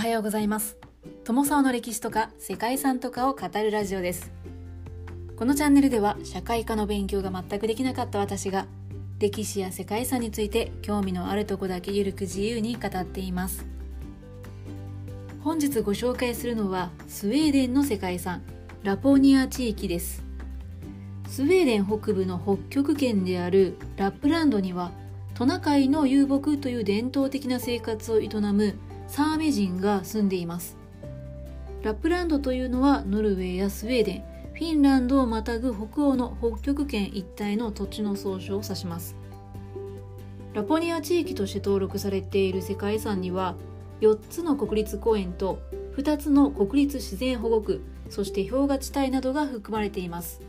はようございます。友沢の歴史とか世界遺産とかを語るラジオです。このチャンネルでは社会科の勉強が全くできなかった私が歴史や世界遺産について興味のあるとこだけゆるく自由に語っています。本日ご紹介するのはスウェーデンの世界遺産ラポニア地域です。スウェーデン北部の北極圏であるラップランドにはトナカイの遊牧という伝統的な生活を営むサーメ人が住んでいます。ラップランドというのはノルウェーやスウェーデンフィンランドをまたぐ北欧の北極圏一帯の土地の総称を指します。ラポニア地域として登録されている世界遺産には4つの国立公園と2つの国立自然保護区そして氷河地帯などが含まれています。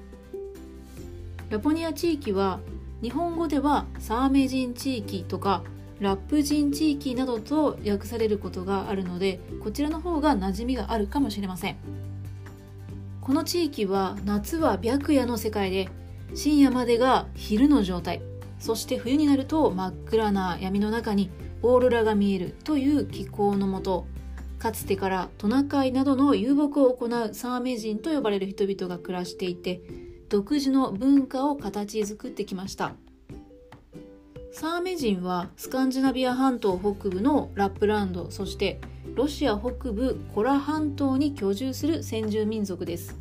ラポニア地域は日本語ではサーメ人地域とかラップ人地域などと訳されることがあるのでこちらの方が馴染みがあるかもしれません。この地域は夏は白夜の世界で深夜までが昼の状態。そして冬になると真っ暗な闇の中にオーロラが見えるという気候のもとかつてからトナカイなどの遊牧を行うサーメ人と呼ばれる人々が暮らしていて独自の文化を形作ってきました。サーメ人はスカンジナビア半島北部のラップランドそしてロシア北部コラ半島に居住する先住民族です。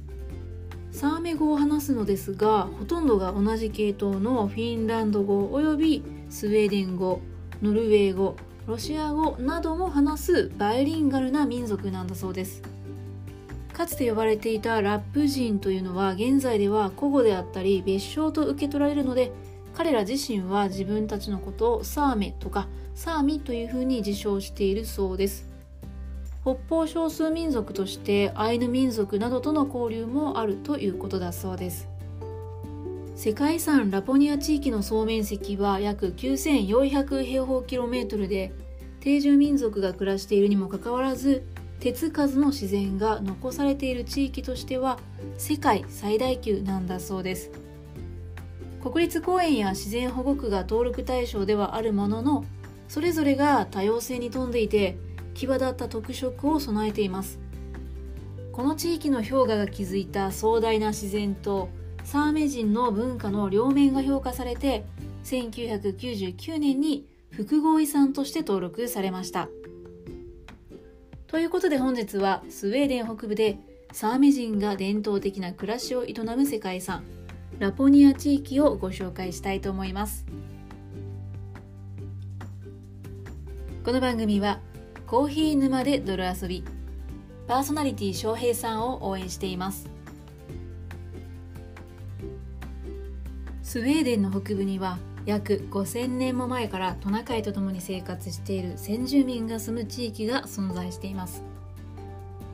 サーメ語を話すのですがほとんどが同じ系統のフィンランド語およびスウェーデン語ノルウェー語ロシア語なども話すバイリンガルな民族なんだそうです。かつて呼ばれていたラップ人というのは現在では古語であったり別称と受け取られるので彼ら自身は自分たちのことをサーメとかサーミというふうに自称しているそうです。北方少数民族としてアイヌ民族などとの交流もあるということだそうです。世界遺産ラポニア地域の総面積は約9400平方キロメートルで定住民族が暮らしているにもかかわらず手つかずの自然が残されている地域としては世界最大級なんだそうです。国立公園や自然保護区が登録対象ではあるもののそれぞれが多様性に富んでいて際立った特色を備えています。この地域の氷河が築いた壮大な自然とサーメ人の文化の両面が評価されて1999年に複合遺産として登録されました。ということで本日はスウェーデン北部でサーメ人が伝統的な暮らしを営む世界遺産ラポニア地域をご紹介したいと思います。この番組はコーヒー沼で泥遊びパーソナリティ翔平さんを応援しています。スウェーデンの北部には約5000年も前からトナカイと共に生活している先住民が住む地域が存在しています。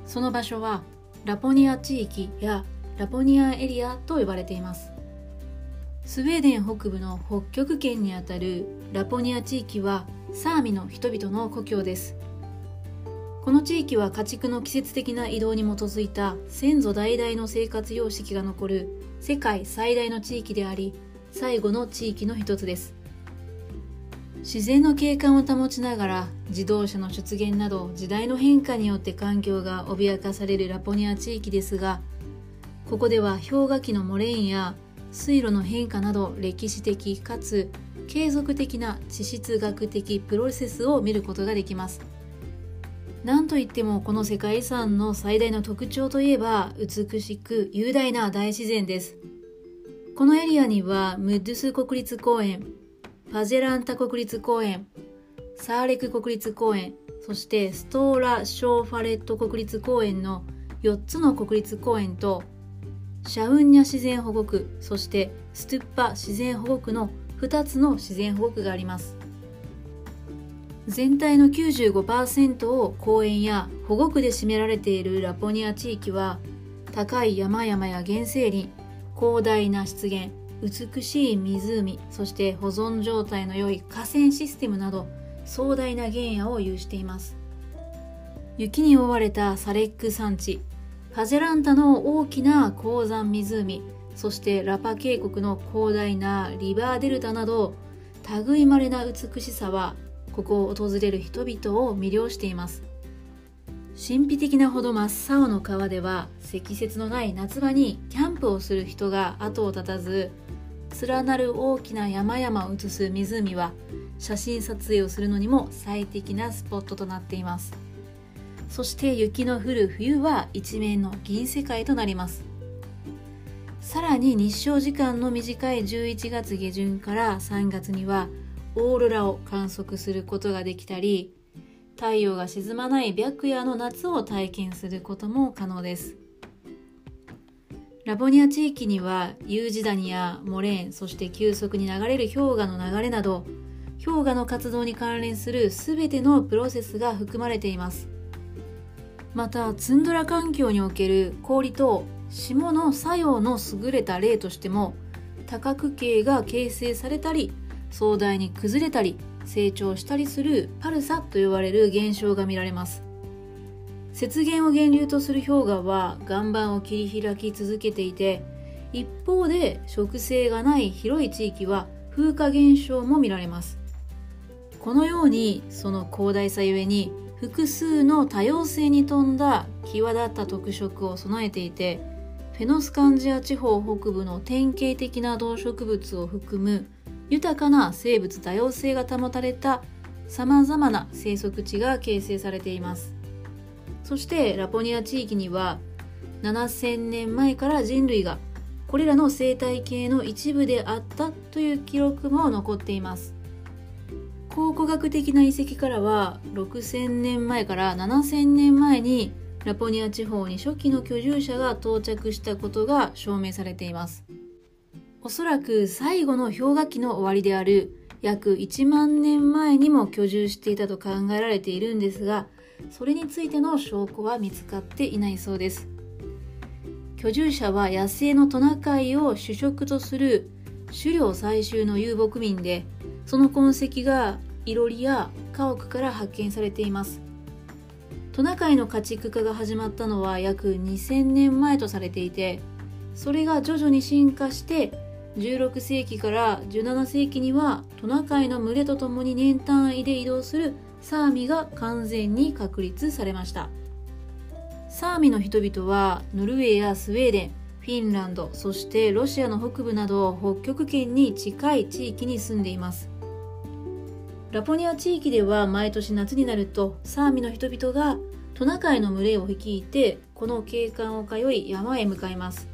その場所はラポニア地域やラポニアエリアと呼ばれています。スウェーデン北部の北極圏にあたるラポニア地域はサーミの人々の故郷です。この地域は家畜の季節的な移動に基づいた先祖代々の生活様式が残る世界最大の地域であり最後の地域の一つです。自然の景観を保ちながら自動車の出現など時代の変化によって環境が脅かされるラポニア地域ですがここでは氷河期のモレーンや水路の変化など歴史的かつ継続的な地質学的プロセスを見ることができます。なんといってもこの世界遺産の最大の特徴といえば美しく雄大な大自然です。このエリアにはムッドゥス国立公園パジェランタ国立公園サーレク国立公園そしてストーラ・ショーファレット国立公園の4つの国立公園とシャウンニャ自然保護区そしてストゥッパ自然保護区の2つの自然保護区があります。全体の95%を公園や保護区で占められているラポニア地域は高い山々や原生林広大な湿原美しい湖そして保存状態の良い河川システムなど壮大な原野を有しています。雪に覆われたサレック山地ハジェランタの大きな鉱山湖そしてラパ渓谷の広大なリバーデルタなど類まれな美しさはここを訪れる人々を魅了しています。神秘的なほど真っ青の川では積雪のない夏場にキャンプをする人が後を絶たず連なる大きな山々を映す湖は写真撮影をするのにも最適なスポットとなっています。そして雪の降る冬は一面の銀世界となります。さらに日照時間の短い11月下旬から3月にはオーロラを観測することができたり太陽が沈まない白夜の夏を体験することも可能です。ラボニア地域には U 字谷やモレーンそして急速に流れる氷河の流れなど氷河の活動に関連する全てのプロセスが含まれています。またツンドラ環境における氷と霜の作用の優れた例としても多角形が形成されたり壮大に崩れたり成長したりするパルサと呼ばれる現象が見られます。雪原を源流とする氷河は岩盤を切り開き続けていて一方で植生がない広い地域は風化現象も見られます。このようにその広大さゆえに複数の多様性に富んだ際立った特色を備えていてフェノスカンジア地方北部の典型的な動植物を含む豊かな生物多様性が保たれたさまざまな生息地が形成されています。そしてラポニア地域には7000年前から人類がこれらの生態系の一部であったという記録も残っています。考古学的な遺跡からは6000年前から7000年前にラポニア地方に初期の居住者が到着したことが証明されています。おそらく最後の氷河期の終わりである約1万年前にも居住していたと考えられているんですがそれについての証拠は見つかっていないそうです。居住者は野生のトナカイを主食とする狩猟採集の遊牧民でその痕跡がいろりや家屋から発見されています。トナカイの家畜化が始まったのは約2000年前とされていてそれが徐々に進化して16世紀から17世紀にはトナカイの群れとともに年単位で移動するサーミが完全に確立されました。サーミの人々はノルウェーやスウェーデンフィンランドそしてロシアの北部など北極圏に近い地域に住んでいます。ラポニア地域では毎年夏になるとサーミの人々がトナカイの群れを率いてこの景観を通い山へ向かいます。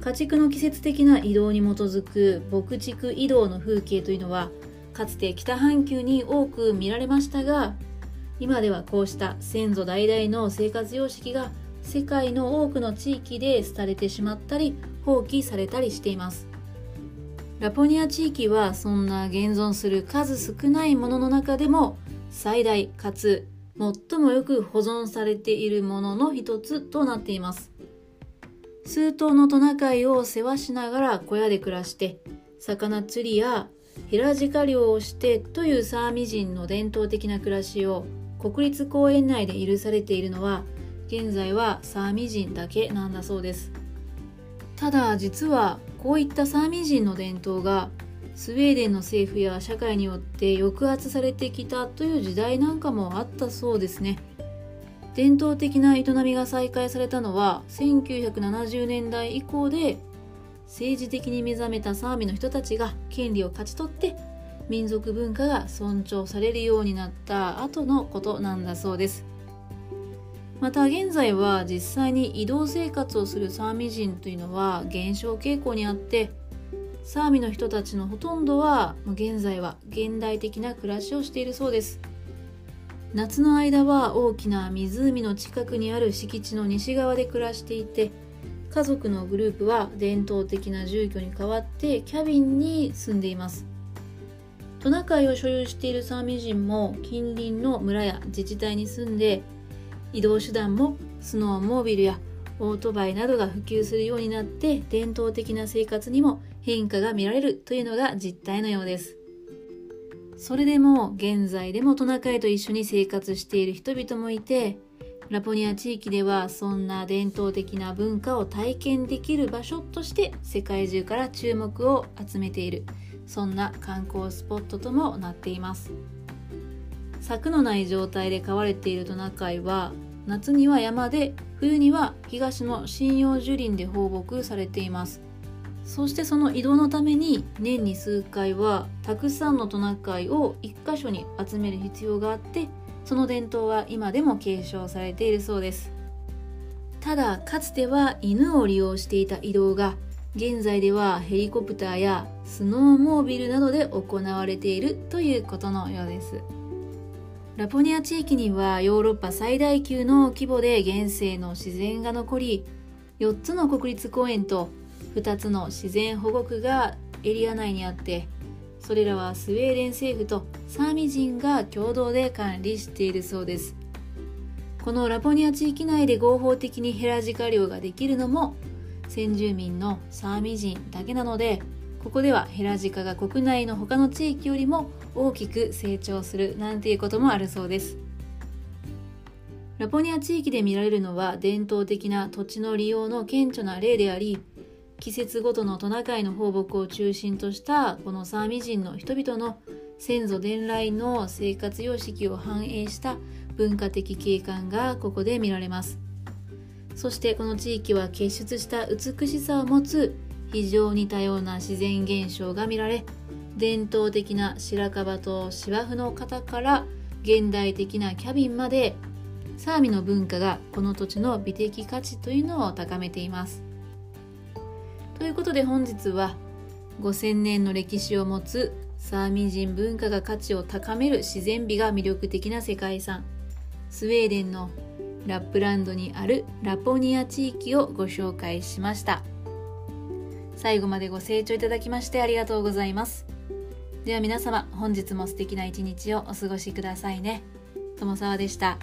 家畜の季節的な移動に基づく牧畜移動の風景というのはかつて北半球に多く見られましたが今ではこうした先祖代々の生活様式が世界の多くの地域で廃れてしまったり放棄されたりしています。ラポニア地域はそんな現存する数少ないものの中でも最大かつ最もよく保存されているものの一つとなっています。数頭のトナカイを世話しながら小屋で暮らして魚釣りやヘラジカ漁をしてというサーミ人の伝統的な暮らしを国立公園内で許されているのは現在はサーミ人だけなんだそうです。ただ実はこういったサーミ人の伝統がスウェーデンの政府や社会によって抑圧されてきたという時代なんかもあったそうですね。伝統的な営みが再開されたのは1970年代以降で政治的に目覚めたサーミの人たちが権利を勝ち取って民族文化が尊重されるようになった後のことなんだそうです。また現在は実際に移動生活をするサーミ人というのは減少傾向にあってサーミの人たちのほとんどは現在は現代的な暮らしをしているそうです。夏の間は大きな湖の近くにある敷地の西側で暮らしていて家族のグループは伝統的な住居に代わってキャビンに住んでいます。トナカイを所有しているサーミ人も近隣の村や自治体に住んで移動手段もスノーモービルやオートバイなどが普及するようになって伝統的な生活にも変化が見られるというのが実態のようです。それでも現在でもトナカイと一緒に生活している人々もいてラポニア地域ではそんな伝統的な文化を体験できる場所として世界中から注目を集めているそんな観光スポットともなっています。柵のない状態で飼われているトナカイは夏には山で冬には東の針葉樹林で放牧されています。そしてその移動のために年に数回はたくさんのトナカイを一箇所に集める必要があってその伝統は今でも継承されているそうです。ただかつては犬を利用していた移動が現在ではヘリコプターやスノーモービルなどで行われているということのようです。ラポニア地域にはヨーロッパ最大級の規模で原生の自然が残り4つの国立公園と2つの自然保護区がエリア内にあってそれらはスウェーデン政府とサーミ人が共同で管理しているそうです。このラポニア地域内で合法的にヘラジカ漁ができるのも先住民のサーミ人だけなのでここではヘラジカが国内の他の地域よりも大きく成長するなんていうこともあるそうです。ラポニア地域で見られるのは伝統的な土地の利用の顕著な例であり季節ごとのトナカイの放牧を中心としたこのサーミ人の人々の先祖伝来の生活様式を反映した文化的景観がここで見られます。そしてこの地域は結出した美しさを持つ非常に多様な自然現象が見られ伝統的な白樺と芝生の型から現代的なキャビンまでサーミの文化がこの土地の美的価値というのを高めています。ということで本日は5000年の歴史を持つサーミ人文化が価値を高める自然美が魅力的な世界遺産。スウェーデンのラップランドにあるラポニア地域をご紹介しました。最後までご清聴いただきましてありがとうございます。では皆様本日も素敵な一日をお過ごしくださいね友沢でした。